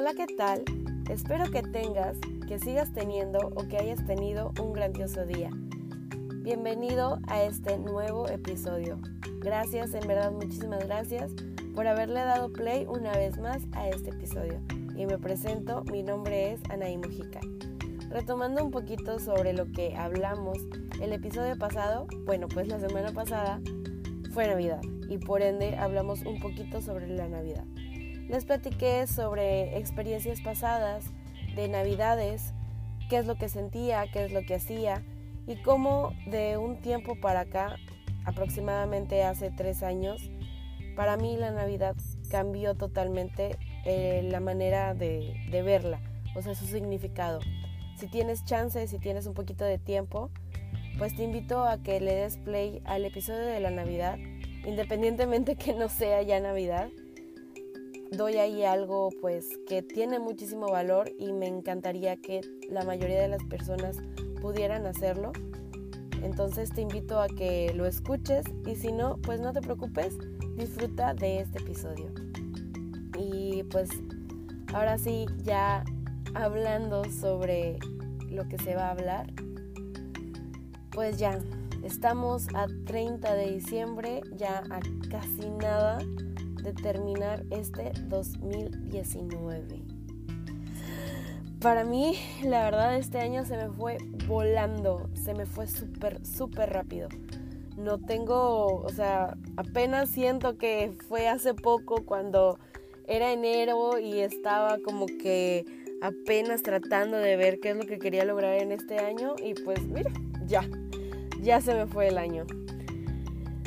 Hola, ¿qué tal? Espero que tengas, que sigas teniendo o que hayas tenido un grandioso día. Bienvenido a este nuevo episodio. Gracias, en verdad muchísimas gracias por haberle dado play una vez más a este episodio. Y me presento, mi nombre es Anaí Mujica. Retomando un poquito sobre lo que hablamos el episodio pasado, bueno, pues la semana pasada fue Navidad y por ende hablamos un poquito sobre la Navidad. Les platiqué sobre experiencias pasadas de Navidades, qué es lo que sentía, qué es lo que hacía y cómo de un tiempo para acá, aproximadamente hace tres años, para mí la Navidad cambió totalmente eh, la manera de, de verla, o sea, su significado. Si tienes chance, si tienes un poquito de tiempo, pues te invito a que le des play al episodio de la Navidad, independientemente que no sea ya Navidad. Doy ahí algo pues que tiene muchísimo valor y me encantaría que la mayoría de las personas pudieran hacerlo. Entonces te invito a que lo escuches y si no, pues no te preocupes, disfruta de este episodio. Y pues ahora sí, ya hablando sobre lo que se va a hablar, pues ya, estamos a 30 de diciembre, ya a casi nada terminar este 2019. Para mí, la verdad, este año se me fue volando, se me fue súper, súper rápido. No tengo, o sea, apenas siento que fue hace poco cuando era enero y estaba como que apenas tratando de ver qué es lo que quería lograr en este año y pues mira, ya, ya se me fue el año.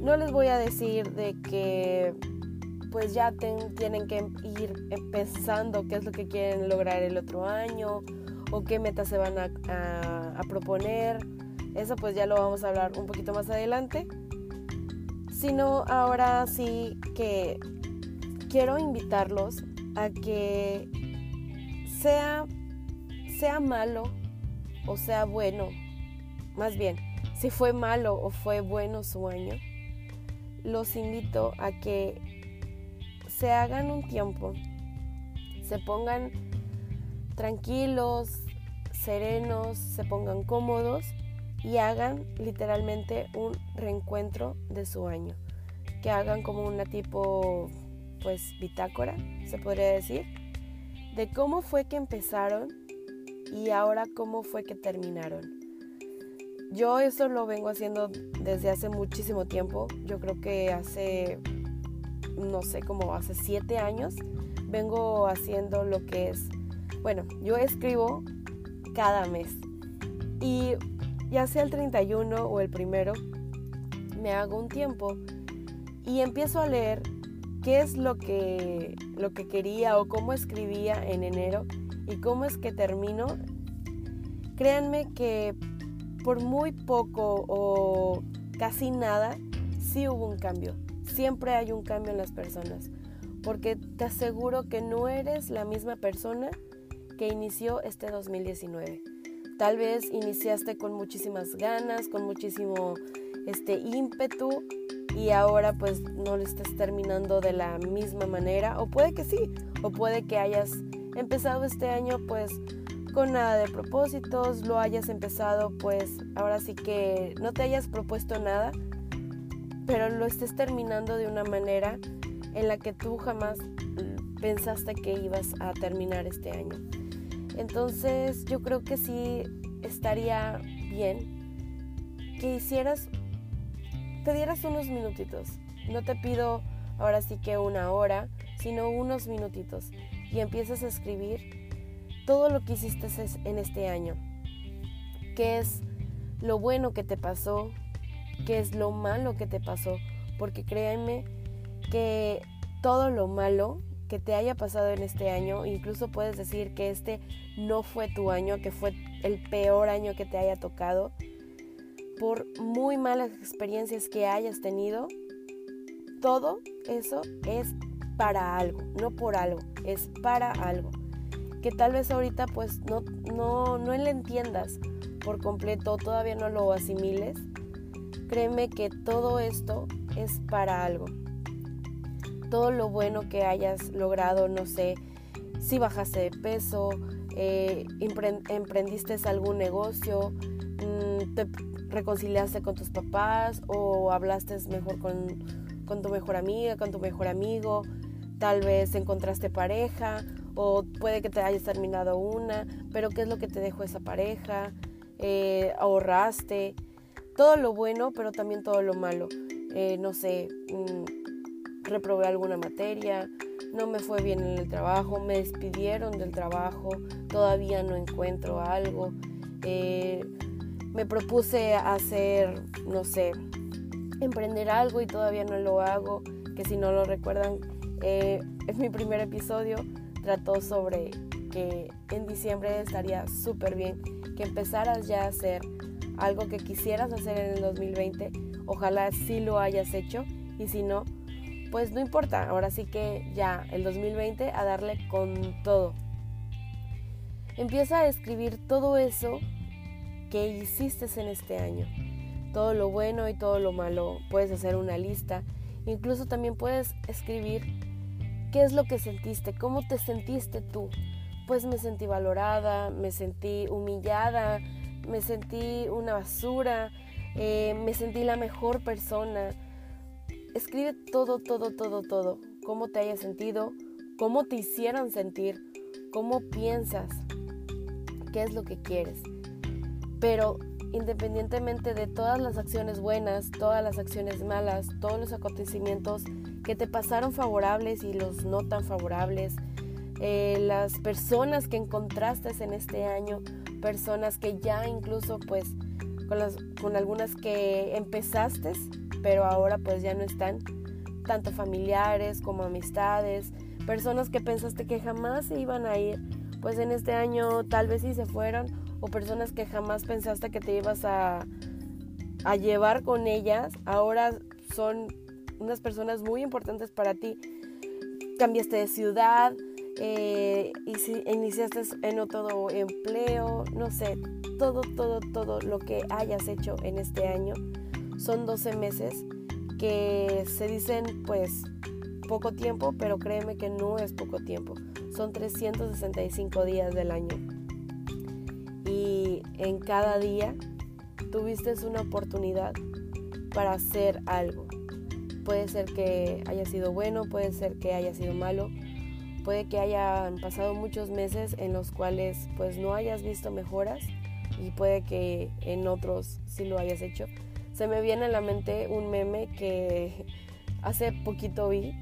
No les voy a decir de que pues ya tienen que ir pensando qué es lo que quieren lograr el otro año o qué metas se van a, a proponer. Eso pues ya lo vamos a hablar un poquito más adelante. Sino ahora sí que quiero invitarlos a que sea, sea malo o sea bueno, más bien, si fue malo o fue bueno su año, los invito a que se hagan un tiempo, se pongan tranquilos, serenos, se pongan cómodos y hagan literalmente un reencuentro de su año. Que hagan como una tipo, pues, bitácora, se podría decir, de cómo fue que empezaron y ahora cómo fue que terminaron. Yo eso lo vengo haciendo desde hace muchísimo tiempo. Yo creo que hace no sé, como hace siete años, vengo haciendo lo que es, bueno, yo escribo cada mes y ya sea el 31 o el primero, me hago un tiempo y empiezo a leer qué es lo que, lo que quería o cómo escribía en enero y cómo es que termino. Créanme que por muy poco o casi nada, sí hubo un cambio siempre hay un cambio en las personas, porque te aseguro que no eres la misma persona que inició este 2019. Tal vez iniciaste con muchísimas ganas, con muchísimo este ímpetu y ahora pues no lo estés terminando de la misma manera o puede que sí, o puede que hayas empezado este año pues con nada de propósitos, lo hayas empezado pues ahora sí que no te hayas propuesto nada, pero lo estés terminando de una manera en la que tú jamás pensaste que ibas a terminar este año. Entonces yo creo que sí estaría bien que hicieras, te dieras unos minutitos. No te pido ahora sí que una hora, sino unos minutitos y empiezas a escribir todo lo que hiciste en este año. ¿Qué es lo bueno que te pasó? Qué es lo malo que te pasó, porque créanme que todo lo malo que te haya pasado en este año, incluso puedes decir que este no fue tu año, que fue el peor año que te haya tocado, por muy malas experiencias que hayas tenido, todo eso es para algo, no por algo, es para algo. Que tal vez ahorita pues no, no, no le entiendas por completo, todavía no lo asimiles, Créeme que todo esto es para algo. Todo lo bueno que hayas logrado, no sé, si bajaste de peso, eh, emprendiste algún negocio, mm, te reconciliaste con tus papás o hablaste mejor con, tu mejor amiga, con tu mejor amigo, tal vez encontraste pareja o puede que te hayas terminado una, pero ¿qué es lo que te dejó esa pareja? Eh, ahorraste, todo lo bueno, pero también todo lo malo. Eh, no sé, mm, reprobé alguna materia, no me fue bien en el trabajo, me despidieron del trabajo, todavía no encuentro algo. Eh, me propuse hacer, no sé, emprender algo y todavía no lo hago, que si no lo recuerdan, eh, es mi primer episodio, trató sobre que en diciembre estaría súper bien que empezaras ya a hacer algo que quisieras hacer en el 2020, ojalá sí lo hayas hecho y si no, pues no importa, ahora sí que ya el 2020 a darle con todo. Empieza a escribir todo eso que hiciste en este año, todo lo bueno y todo lo malo. Puedes hacer una lista, incluso también puedes escribir qué es lo que sentiste, cómo te sentiste tú. Pues me sentí valorada, me sentí humillada, me sentí una basura, eh, me sentí la mejor persona, escribe todo, todo, todo, todo. Cómo te hayas sentido, cómo te hicieron sentir, cómo piensas, qué es lo que quieres. Pero independientemente de todas las acciones buenas, todas las acciones malas, todos los acontecimientos que te pasaron favorables y los no tan favorables, eh, las personas que encontraste en este año, personas que ya incluso pues con, las, con algunas que empezaste pero ahora pues ya no están, tanto familiares como amistades, personas que pensaste que jamás se iban a ir, pues en este año tal vez sí se fueron, o personas que jamás pensaste que te ibas a, a llevar con ellas, ahora son unas personas muy importantes para ti. Cambiaste de ciudad, eh, iniciaste en otro empleo, no sé, todo, todo, todo lo que hayas hecho en este año son 12 meses que se dicen pues poco tiempo, pero créeme que no es poco tiempo. Son 365 días del año. Y en cada día tuviste una oportunidad para hacer algo. Puede ser que haya sido bueno, puede ser que haya sido malo, puede que hayan pasado muchos meses en los cuales pues no hayas visto mejoras y puede que en otros sí lo hayas hecho. Se me viene a la mente un meme que hace poquito vi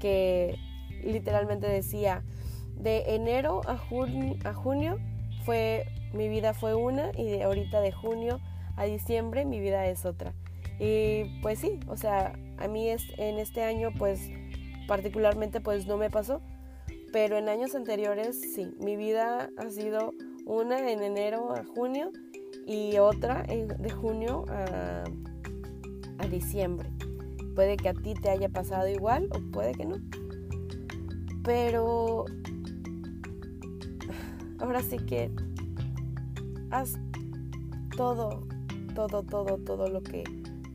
que literalmente decía de enero a, a junio fue mi vida fue una y de ahorita de junio a diciembre mi vida es otra y pues sí o sea a mí es, en este año pues particularmente pues no me pasó pero en años anteriores sí mi vida ha sido una en enero a junio y otra de junio a, a diciembre. Puede que a ti te haya pasado igual o puede que no. Pero ahora sí que haz todo, todo, todo, todo lo que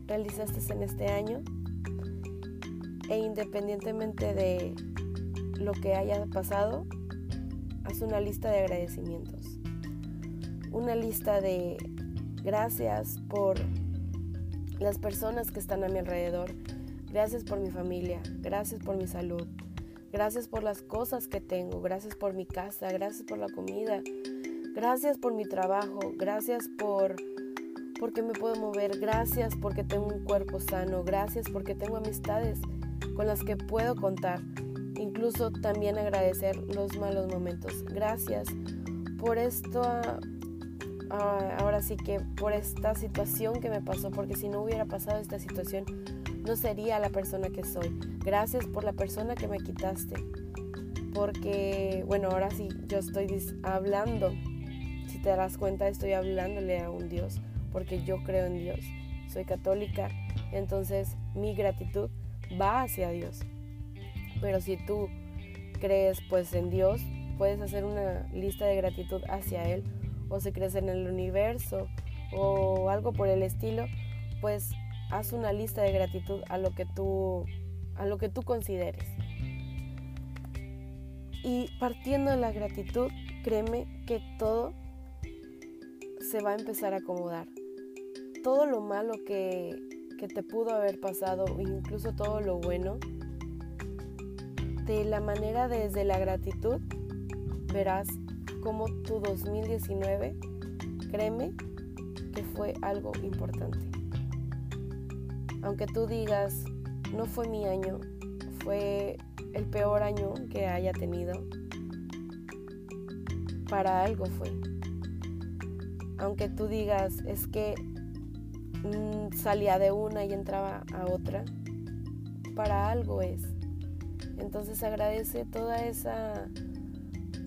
realizaste en este año e independientemente de lo que haya pasado, haz una lista de agradecimientos. Una lista de gracias por las personas que están a mi alrededor, gracias por mi familia, gracias por mi salud, gracias por las cosas que tengo, gracias por mi casa, gracias por la comida, gracias por mi trabajo, gracias por porque me puedo mover, gracias porque tengo un cuerpo sano, gracias porque tengo amistades con las que puedo contar, incluso también agradecer los malos momentos. Gracias por esto Ah, ahora sí que por esta situación que me pasó, porque si no hubiera pasado esta situación, no sería la persona que soy. Gracias por la persona que me quitaste. Porque, bueno, ahora sí yo estoy hablando. Si te das cuenta, estoy hablándole a un Dios, porque yo creo en Dios. Soy católica, entonces mi gratitud va hacia Dios. Pero si tú crees pues en Dios, puedes hacer una lista de gratitud hacia Él o si crees en el universo o algo por el estilo, pues haz una lista de gratitud a lo que tú a lo que tú consideres. Y partiendo de la gratitud, créeme que todo se va a empezar a acomodar. Todo lo malo que, que te pudo haber pasado, incluso todo lo bueno, de la manera desde la gratitud, verás como tu 2019, créeme que fue algo importante. Aunque tú digas, no fue mi año, fue el peor año que haya tenido, para algo fue. Aunque tú digas, es que mm, salía de una y entraba a otra, para algo es. Entonces agradece toda esa,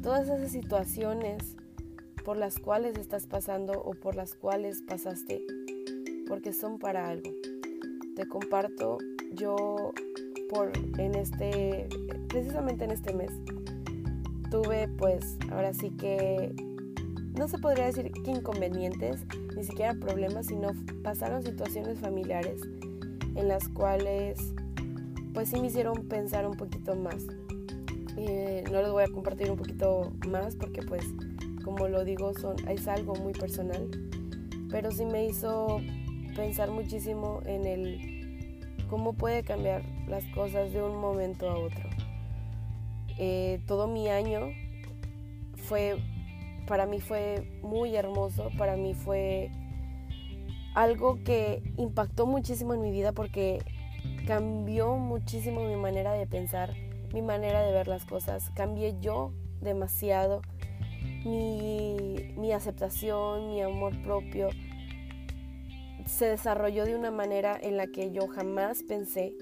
todas esas situaciones por las cuales estás pasando o por las cuales pasaste, porque son para algo. Te comparto yo por en este precisamente en este mes tuve pues ahora sí que no se podría decir que inconvenientes, ni siquiera problemas, sino pasaron situaciones familiares en las cuales pues sí me hicieron pensar un poquito más. Eh, no les voy a compartir un poquito más porque pues como lo digo son, es algo muy personal, pero sí me hizo pensar muchísimo en el cómo puede cambiar las cosas de un momento a otro. Eh, todo mi año fue, para mí fue muy hermoso, para mí fue algo que impactó muchísimo en mi vida porque cambió muchísimo mi manera de pensar, mi manera de ver las cosas. Cambié yo demasiado. Mi, mi aceptación, mi amor propio se desarrolló de una manera en la que yo jamás pensé.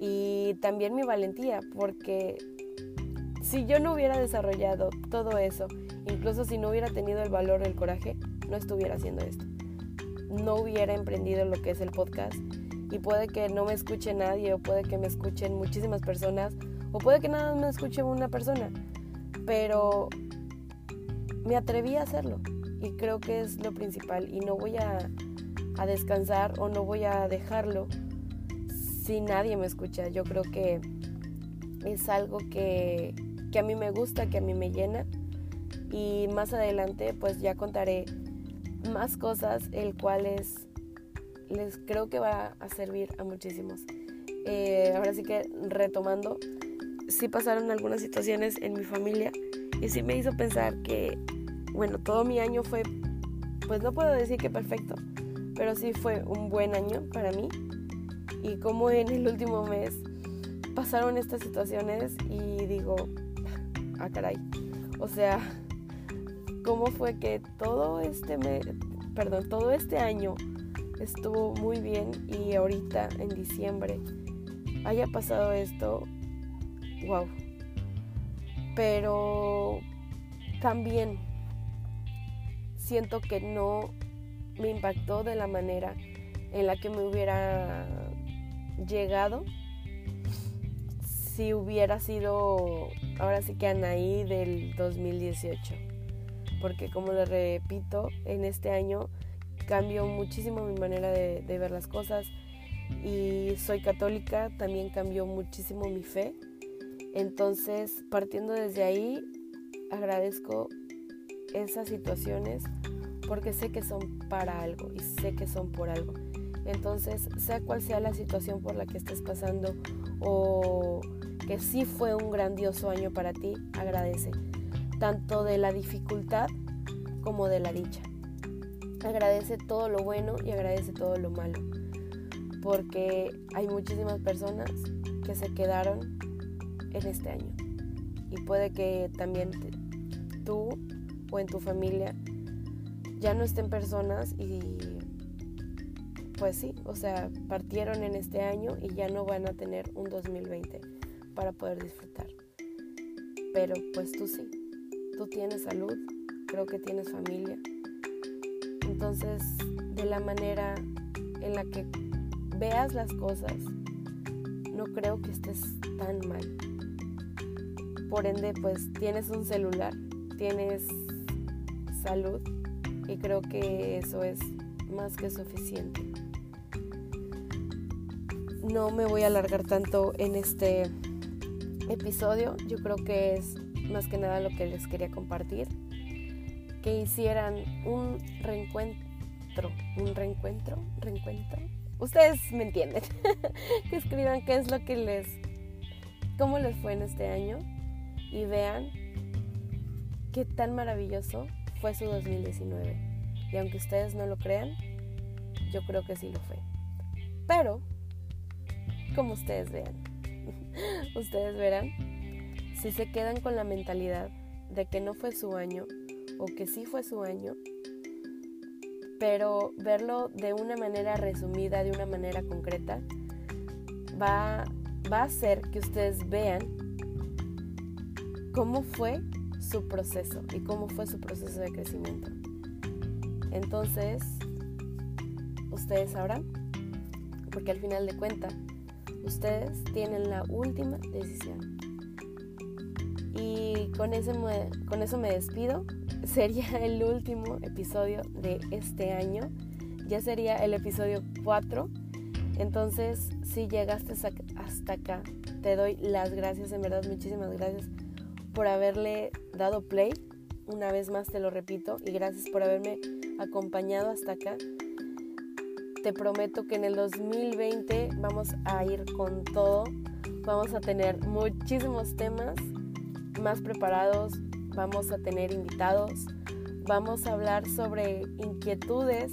Y también mi valentía, porque si yo no hubiera desarrollado todo eso, incluso si no hubiera tenido el valor el coraje, no estuviera haciendo esto. No hubiera emprendido lo que es el podcast y puede que no me escuche nadie o puede que me escuchen muchísimas personas o puede que nada me escuche una persona, pero me atreví a hacerlo y creo que es lo principal y no voy a, a descansar o no voy a dejarlo si nadie me escucha. Yo creo que es algo que, que a mí me gusta, que a mí me llena y más adelante pues ya contaré más cosas el cual es les creo que va a servir a muchísimos. Eh, ahora sí que retomando, sí pasaron algunas situaciones en mi familia y sí me hizo pensar que, bueno, todo mi año fue, pues no puedo decir que perfecto, pero sí fue un buen año para mí. Y como en el último mes pasaron estas situaciones y digo, ah, caray, o sea, ¿cómo fue que todo este mes, perdón, todo este año estuvo muy bien y ahorita en diciembre haya pasado esto, wow. Pero también siento que no me impactó de la manera en la que me hubiera llegado si hubiera sido ahora sí que Anaí del 2018. Porque como le repito, en este año cambió muchísimo mi manera de, ver las cosas y soy católica, también cambió muchísimo mi fe. Entonces, partiendo desde ahí, agradezco esas situaciones porque sé que son para algo y sé que son por algo. Entonces, sea cual sea la situación por la que estés pasando o que sí fue un grandioso año para ti, agradece, tanto de la dificultad como de la dicha agradece todo lo bueno y agradece todo lo malo. Porque hay muchísimas personas que se quedaron en este año. Y puede que también tú o en tu familia ya no estén personas y pues sí, o sea, partieron en este año y ya no van a tener un 2020 para poder disfrutar. Pero pues tú sí, tú tienes salud, creo que tienes familia entonces, de la manera en la que veas las cosas, no creo que estés tan mal. Por ende, pues tienes un celular, tienes salud y creo que eso es más que suficiente. No me voy a alargar tanto en este episodio, yo creo que es más que nada lo que les quería compartir, que hicieran un reencuentro, un reencuentro, reencuentro. Ustedes me entienden, que escriban qué es lo que les, cómo les fue en este año y vean qué tan maravilloso fue su 2019. Y aunque ustedes no lo crean, yo creo que sí lo fue. Pero, como ustedes vean, ustedes verán si se quedan con la mentalidad de que no fue su año o que sí fue su año, pero verlo de una manera resumida, de una manera concreta, va, va a hacer que ustedes vean cómo fue su proceso y cómo fue su proceso de crecimiento. Entonces, ustedes sabrán, porque al final de cuentas, ustedes tienen la última decisión. Y con, ese, con eso me despido. Sería el último episodio de este año. Ya sería el episodio 4. Entonces, si llegaste hasta acá, te doy las gracias, en verdad, muchísimas gracias por haberle dado play. Una vez más te lo repito y gracias por haberme acompañado hasta acá. Te prometo que en el 2020 vamos a ir con todo. Vamos a tener muchísimos temas más preparados. Vamos a tener invitados. Vamos a hablar sobre inquietudes,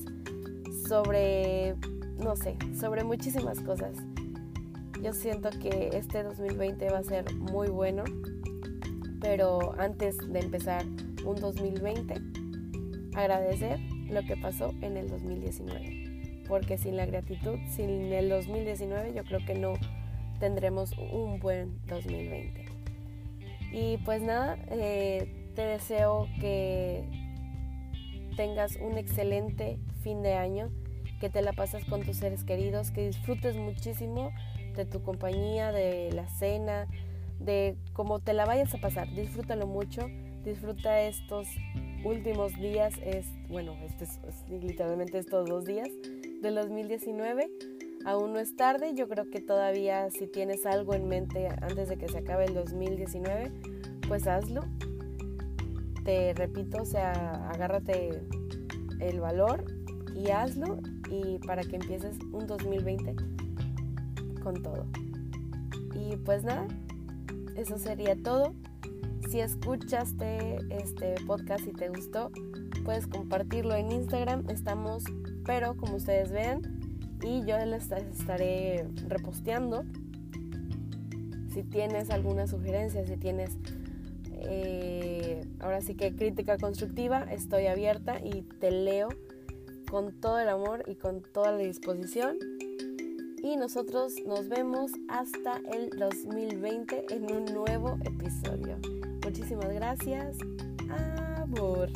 sobre, no sé, sobre muchísimas cosas. Yo siento que este 2020 va a ser muy bueno pero antes de empezar un 2020, agradecer lo que pasó en el 2019. Porque sin la gratitud, sin el 2019, yo creo que no tendremos un buen 2020. Y pues nada, eh, te deseo que tengas un excelente fin de año, que te la pases con tus seres queridos, que disfrutes muchísimo de tu compañía, de la cena, de cómo te la vayas a pasar. Disfrútalo mucho, disfruta estos últimos días, es, bueno, este es, literalmente estos dos días del 2019. Aún no es tarde, yo creo que todavía si tienes algo en mente antes de que se acabe el 2019, pues hazlo. Te repito, o sea, agárrate el valor y hazlo y para que empieces un 2020 con todo. Y pues nada, eso sería todo. Si escuchaste este podcast y te gustó, puedes compartirlo en Instagram. Estamos, pero como ustedes vean, y yo les estaré reposteando. Si tienes alguna sugerencia, si tienes eh, ahora sí que crítica constructiva, estoy abierta y te leo con todo el amor y con toda la disposición y nosotros nos vemos hasta el 2020 en un nuevo episodio. Muchísimas gracias. Amor.